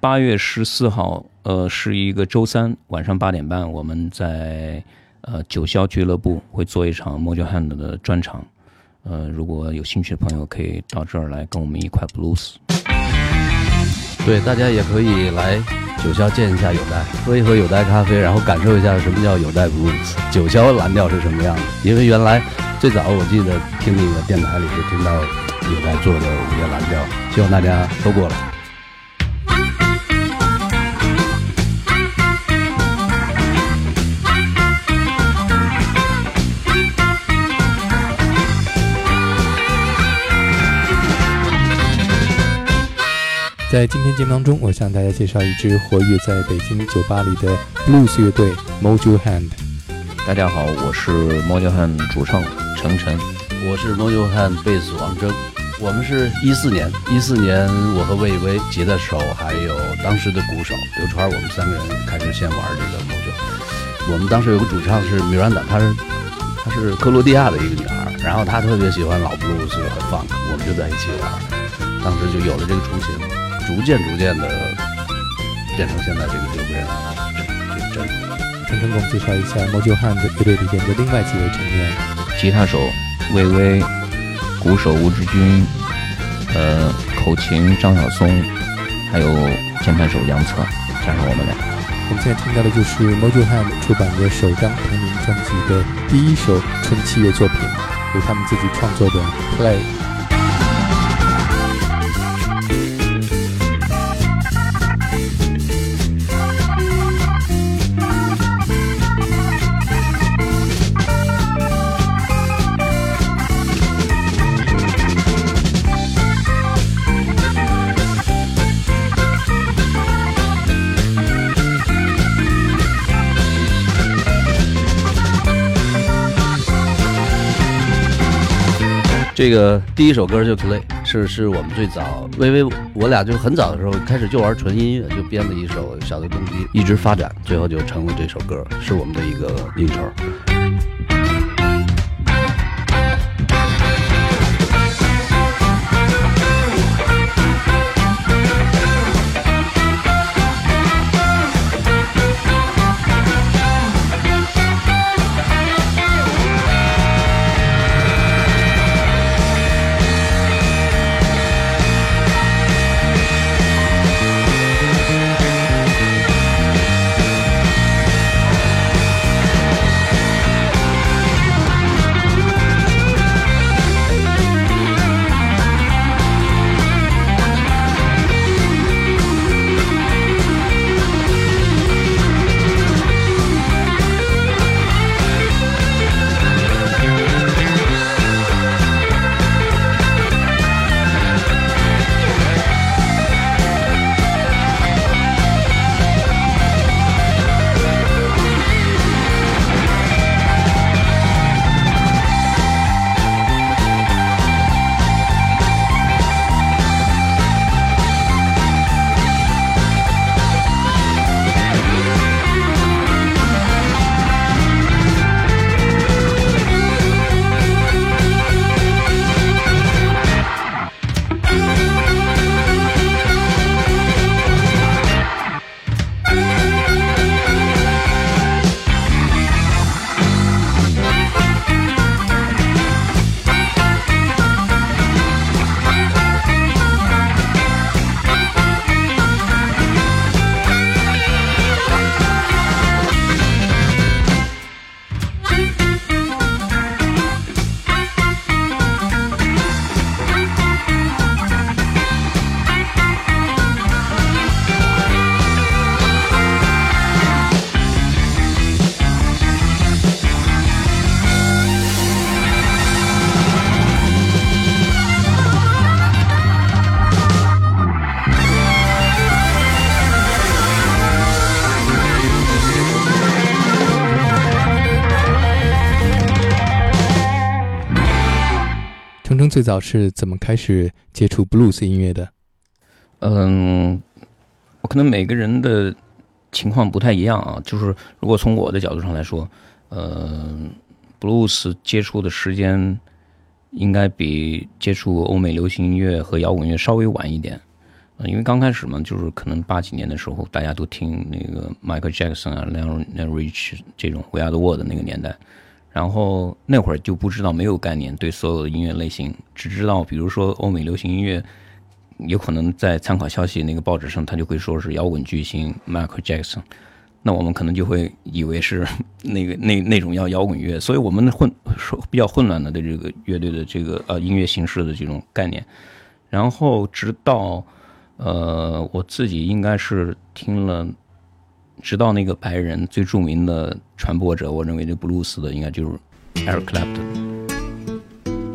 八月十四号，呃，是一个周三晚上八点半，我们在呃九霄俱乐部会做一场 Mojo Hand 的专场。呃，如果有兴趣的朋友，可以到这儿来跟我们一块 blues。对，大家也可以来九霄见一下有代，喝一喝有代咖啡，然后感受一下什么叫有代 blues，九霄蓝调是什么样的。因为原来最早我记得听那个电台里就听到有代做的午夜蓝调，希望大家都过来。在今天节目当中，我向大家介绍一支活跃在北京酒吧里的 blues 乐队 Mojo Hand。大家好，我是 Mojo Hand 主唱程晨，我是 Mojo Hand 贝斯王铮。我们是一四年，一四年我和魏巍吉他手还有当时的鼓手刘川，我们三个人开始先玩这个 Mojo。我们当时有个主唱是米兰达，她是她是克罗地亚的一个女孩，然后她特别喜欢老 blues 和 funk，我们就在一起玩，当时就有了这个雏形。逐渐逐渐的变成现在这个六个人，这这陈晨给我们介绍一下 Mojo Hand 乐队里边的另外几位成员：吉他手魏巍，鼓手吴志军，呃，口琴张晓松，还有键盘手杨策，加上我们俩。我们现在听到的就是 Mojo Hand 出版的首张同名专辑的第一首纯器乐作品，由他们自己创作的 Play。这个第一首歌就 play 是是我们最早，微微我俩就很早的时候开始就玩纯音乐，就编了一首小的动机，一直发展，最后就成了这首歌，是我们的一个应酬。最早是怎么开始接触 blues 音乐的？嗯，我可能每个人的情况不太一样啊。就是如果从我的角度上来说，呃，blues 接触的时间应该比接触欧美流行音乐和摇滚乐稍微晚一点。呃，因为刚开始嘛，就是可能八几年的时候，大家都听那个 Michael Jackson 啊、Lionel Rich 这种 We Are the World 那个年代，然后那会儿就不知道，没有概念对所有的音乐类型，只知道比如说欧美流行音乐，有可能在参考消息那个报纸上，他就会说是摇滚巨星 Michael Jackson，那我们可能就会以为是那个那那种要摇滚乐，所以我们混说比较混乱的对这个乐队的这个呃音乐形式的这种概念，然后直到。呃，我自己应该是听了，直到那个白人最著名的传播者，我认为这布鲁斯的应该就是 Eric Clapton。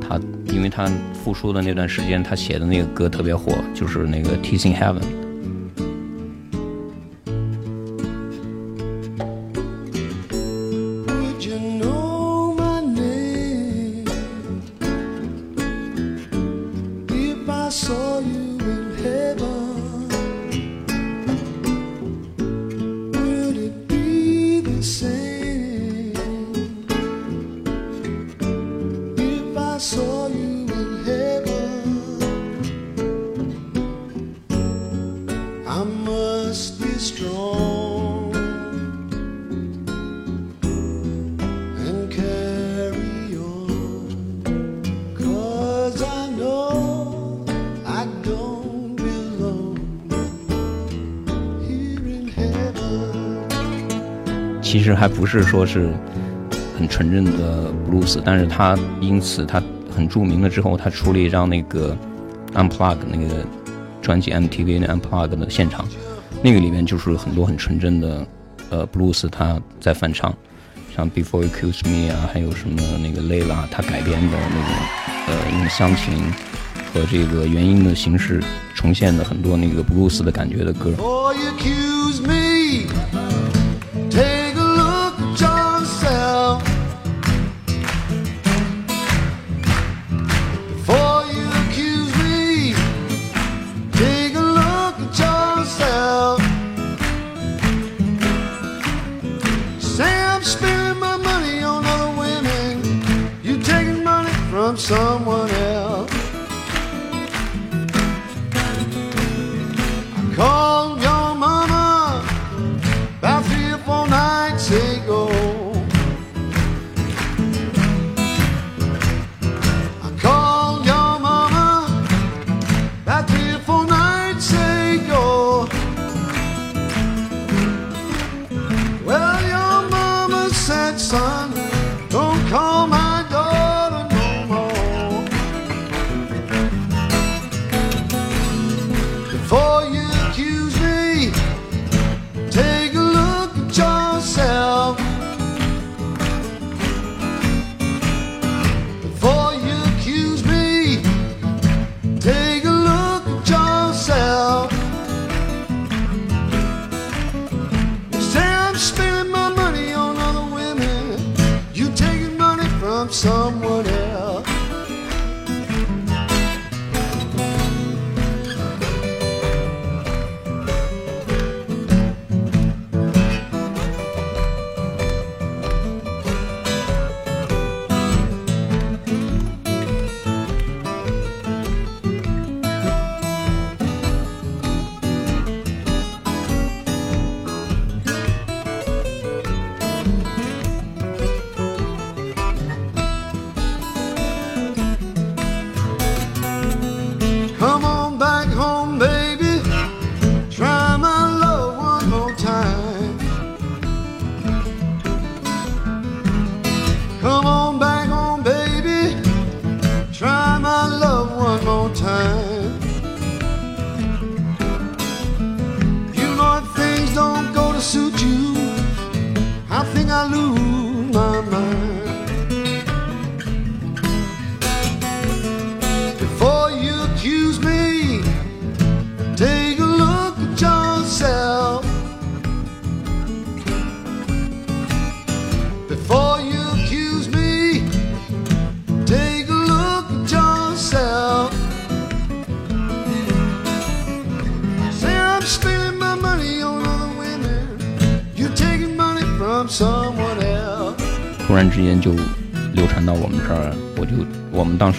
他因为他复出的那段时间，他写的那个歌特别火，就是那个 Teasing Heaven。其实还不是说是很纯正的布鲁斯，但是他因此他很著名了之后，他出了一张那个 Unplug 那个专辑 MTV 那 Unplug 的现场，那个里面就是很多很纯正的呃布鲁斯他在翻唱，像 Before You Kiss Me 啊，还有什么那个 Layla 他改编的那种呃用乡情和这个原音的形式重现的很多那个布鲁斯的感觉的歌。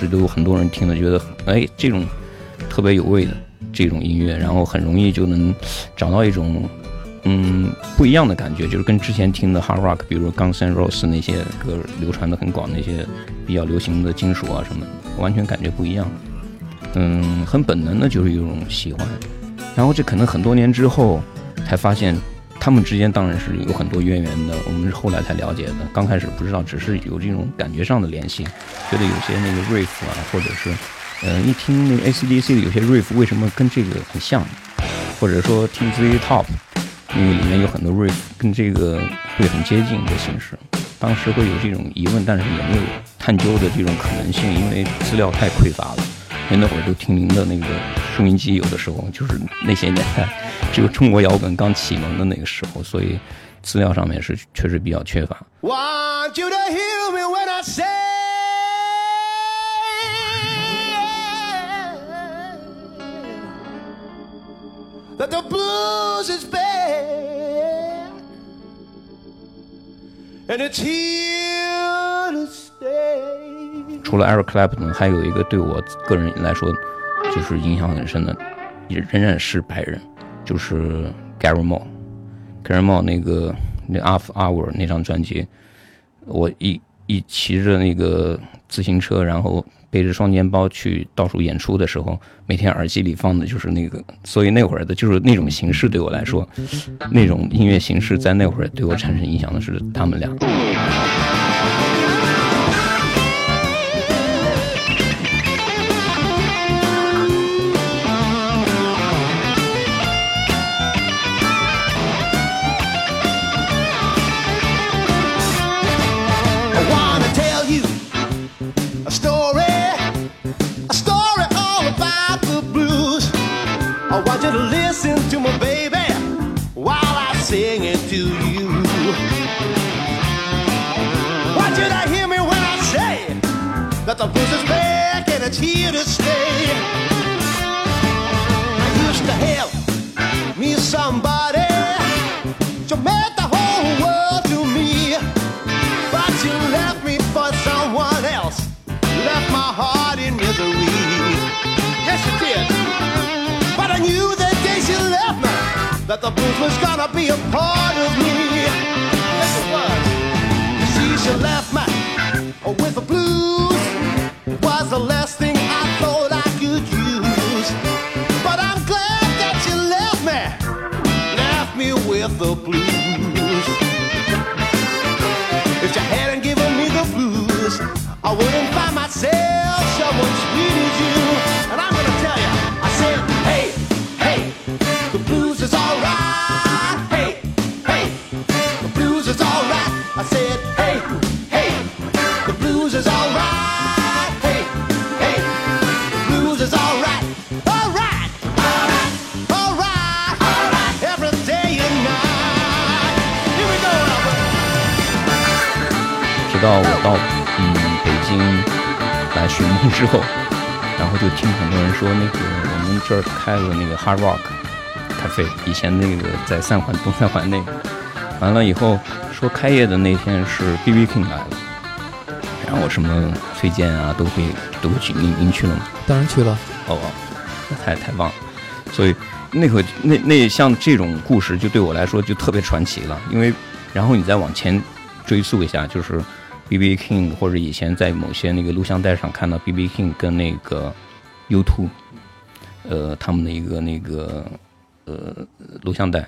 都有很多人听了，觉得哎，这种特别有味的，这种音乐，然后很容易就能找到一种嗯不一样的感觉，就是跟之前听的 hard rock，比如 Guns N' Roses 那些歌流传的很广那些比较流行的金属啊什么，完全感觉不一样。嗯，很本能的就是一种喜欢，然后这可能很多年之后才发现。他们之间当然是有很多渊源的，我们是后来才了解的。刚开始不知道，只是有这种感觉上的联系，觉得有些那个 riff 啊，或者是，嗯，一听那个 AC/DC 的有些 riff 为什么跟这个很像，或者说听 Z Top，因为里面有很多 riff 跟这个会很接近的形式，当时会有这种疑问，但是也没有探究的这种可能性，因为资料太匮乏了。因为那会儿都听您的那个收音机，有的时候就是那些年代，只有中国摇滚刚启蒙的那个时候，所以资料上面是确实比较缺乏。Want you to hear me when I say 除了 Eric Clapton，还有一个对我个人来说就是影响很深的，也仍然是白人，就是 Gary Moore。Gary Moore 那个那 After Hour 那张专辑，我一一骑着那个自行车，然后背着双肩包去到处演出的时候，每天耳机里放的就是那个，所以那会儿的就是那种形式对我来说，那种音乐形式在那会儿对我产生影响的是他们俩。That the blues was gonna be a part of me. Yes, it was. She left me with 直到我到嗯北京来寻梦之后，然后就听很多人说那个我们这儿开了那个 Hard Rock 咖啡，以前那个在三环东三环那个，完了以后说开业的那天是 B B King 来了，然后我什么推荐啊都会都会去，您您去了吗？当然去了。哦哦，那太太棒了，所以那会那那像这种故事就对我来说就特别传奇了，因为然后你再往前追溯一下，就是 B B King 或者以前在某些那个录像带上看到 B B King 跟那个 U Two，呃，他们的一个那个呃录像带。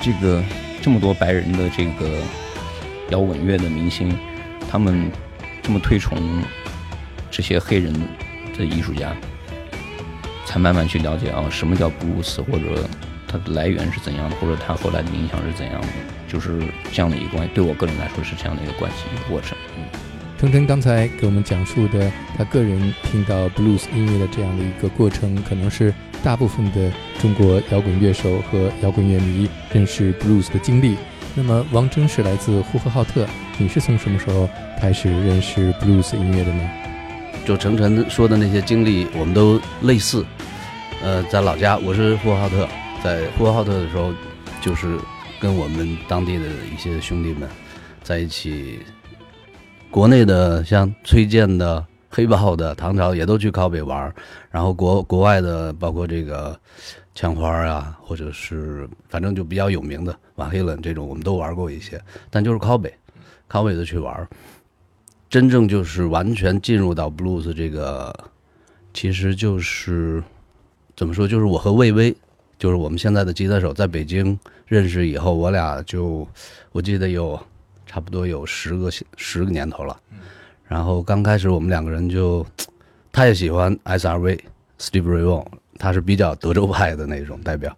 这个这么多白人的这个摇滚乐的明星，他们这么推崇这些黑人的艺术家，才慢慢去了解啊，什么叫布鲁斯，或者它的来源是怎样的，或者它后来的影响是怎样的，就是这样的一个关系。对我个人来说是这样的一个关系一个过程。嗯。腾腾刚才给我们讲述的他个人听到 blues 音乐的这样的一个过程，可能是大部分的中国摇滚乐手和摇滚乐迷认识 blues 的经历。那么王峥是来自呼和浩特，你是从什么时候开始认识 blues 音乐的呢？就程晨说的那些经历，我们都类似。呃，在老家，我是呼和浩特，在呼和浩特的时候，就是跟我们当地的一些兄弟们在一起。国内的像崔健的、黑豹的、唐朝也都去靠北玩 然后国国外的包括这个枪花啊，或者是反正就比较有名的瓦黑伦这种，我们都玩过一些，但就是靠北，靠北的去玩真正就是完全进入到 blues 这个，其实就是怎么说，就是我和魏巍，就是我们现在的吉他手，在北京认识以后，我俩就我记得有。差不多有十个十个年头了，然后刚开始我们两个人就，他也喜欢 S R V Steve r a y v a u g h n 他是比较德州派的那种代表。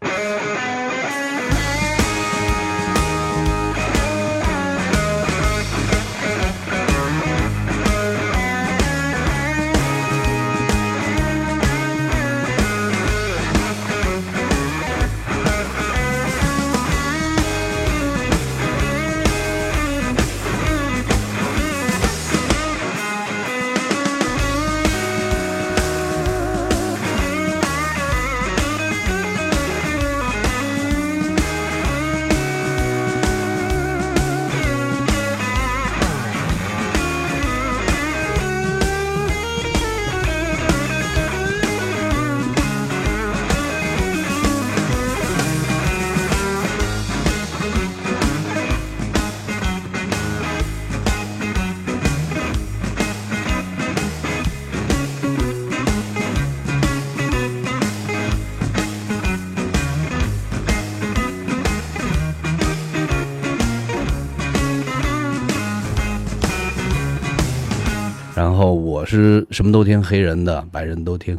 是什么都听，黑人的、白人都听，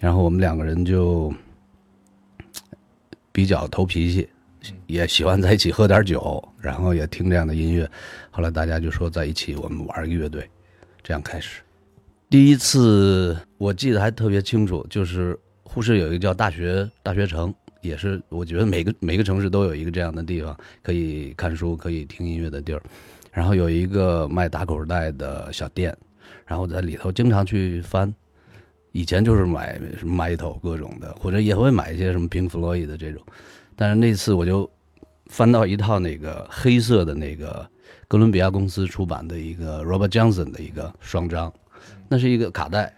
然后我们两个人就比较投脾气，也喜欢在一起喝点酒，然后也听这样的音乐。后来大家就说在一起我们玩一个乐队，这样开始。第一次我记得还特别清楚，就是呼市有一个叫大学大学城，也是我觉得每个每个城市都有一个这样的地方，可以看书、可以听音乐的地儿。然后有一个卖打口袋的小店。然后在里头经常去翻，以前就是买什么 Metal 各种的，或者也会买一些什么 Pink Floyd 的这种。但是那次我就翻到一套那个黑色的那个哥伦比亚公司出版的一个 Robert Johnson 的一个双张，那是一个卡带，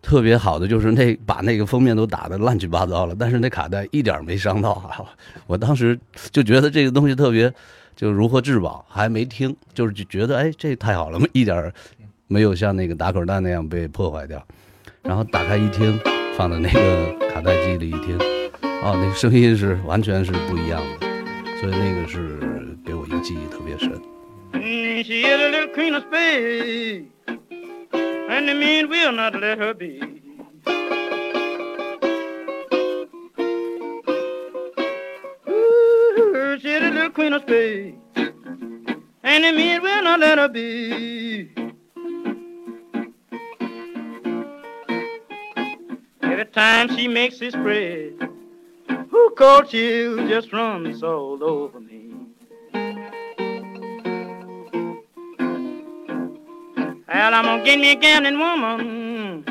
特别好的就是那把那个封面都打得乱七八糟了，但是那卡带一点没伤到啊。我当时就觉得这个东西特别就如获至宝，还没听，就是就觉得哎这太好了，一点。没有像那个打口袋那样被破坏掉，然后打开一听，放在那个卡带机里一听，哦，那个声音是完全是不一样的，所以那个是给我一个记忆特别深。Mm, she is a little queen of spades, and the men will not let her be. Every time she makes this spread, who cold chill just runs all over me. Well, I'm gonna get me a gambling woman.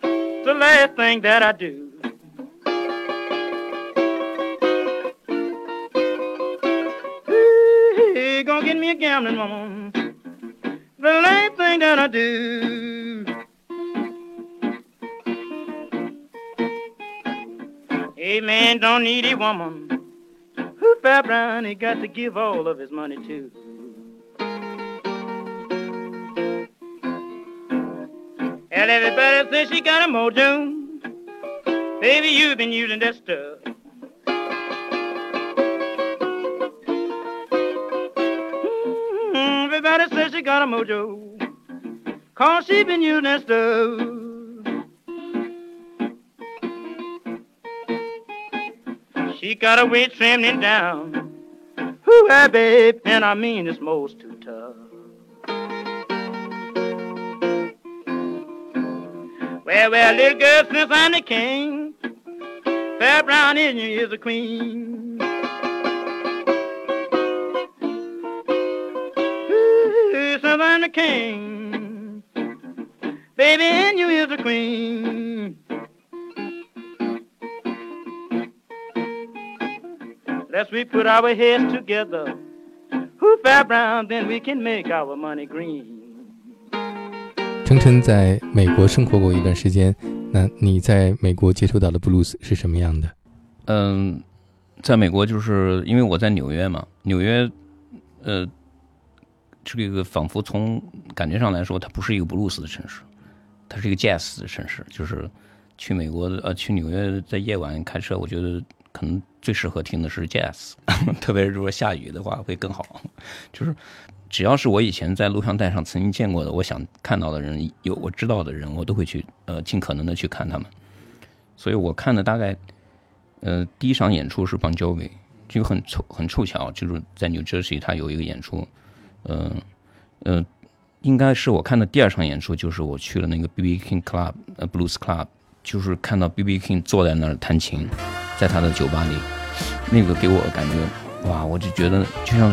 The last thing that I do. Gonna get me a gambling woman. The last thing that I do. A man don't need a woman who fair brown he got to give all of his money to. Tell everybody says she got a mojo, baby, you've been using that stuff. Mm-hmm, everybody says she got a mojo, cause she been using that stuff. She got her weight trimmed down. Who hey, babe, and I mean it's most too tough. Well, well, little girl, since I'm the king, Fair Brown Indian is the queen. Ooh, since I'm the king, baby, and you is the queen. Let's we put our heads together. Who fair brown, then we can make our money green. 程程在美国生活过一段时间，那你在美国接触到的布鲁斯是什么样的？嗯，在美国就是因为我在纽约嘛，纽约，呃，这个仿佛从感觉上来说，它不是一个布鲁斯的城市，它是一个 jazz 的城市。就是去美国的呃，去纽约在夜晚开车，我觉得可能最适合听的是 jazz，特别是如果下雨的话会更好。就是只要是我以前在录像带上曾经见过的，我想看到的人，有我知道的人，我都会去呃尽可能的去看他们。所以我看的大概。呃，第一场演出是 Bon Jovi，就很凑很凑巧，就是在 New Jersey 他有一个演出，嗯、呃、呃，应该是我看的第二场演出，就是我去了那个 B.B. King Club，呃 Blues Club，就是看到 B.B. King 坐在那儿弹琴，在他的酒吧里，那个给我感觉，哇，我就觉得就像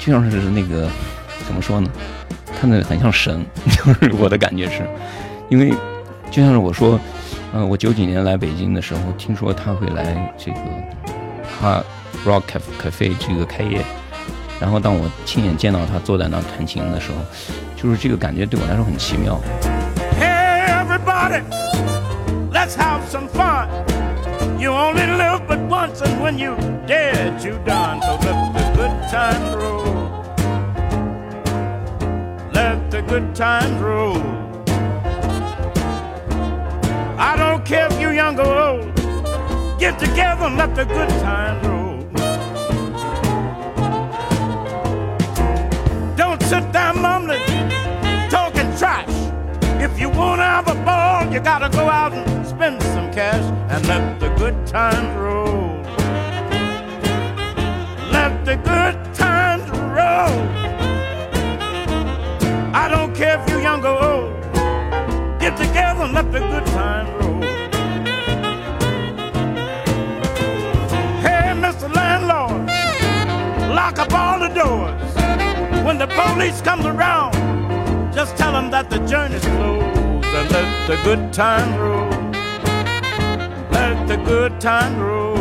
就像是那个怎么说呢，看着很像神，就是我的感觉是，因为就像是我说。嗯，我九几年来北京的时候，听说他会来这个哈 Rock Cafe 这个开业，然后当我亲眼见到他坐在那儿弹琴的时候，就是这个感觉对我来说很奇妙。Everybody, let's have some fun. You only live but once, and when you dead, you done. So let the good times roll. Let the good times roll. I don't care if you're young or old. Get together and let the good times roll. Don't sit down mumbling, talking trash. If you wanna ball, you gotta go out and spend some cash and let the good times roll. Let the good times roll. I don't care if you're young or old. Get together and let the good times roll. Hey, Mr. Landlord, lock up all the doors. When the police comes around, just tell them that the journey's closed and let the good times roll. Let the good times roll.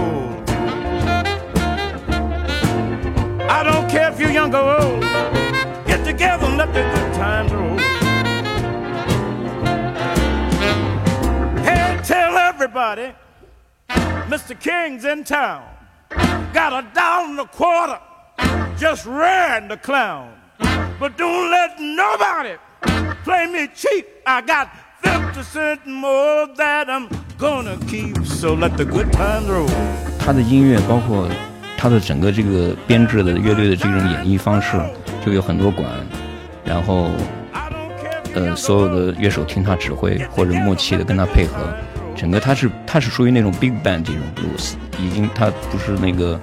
I don't care if you're young or old. Get together and let the good times roll. Hey, tell everybody, Mr. King's in town. Got a dollar and a quarter, just ran the clown. But don't let nobody play me cheap. I got 50 cents more that I'm gonna keep. So let the good times roll. 他的音乐包括他的整个这个编制的乐队的这种演绎方式，就有很多管，然后呃所有的乐手听他指挥或者默契的跟他配合，整个他是他是属于那种 big band 这种 blues，已经他不是那个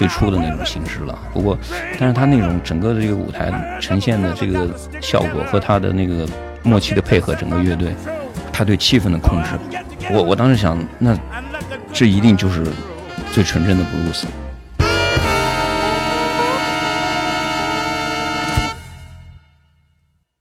最初的那种形式了。不过，但是他那种整个的这个舞台呈现的这个效果和他的那个默契的配合，整个乐队他对气氛的控制，我我当时想，那这一定就是最纯真的布鲁斯。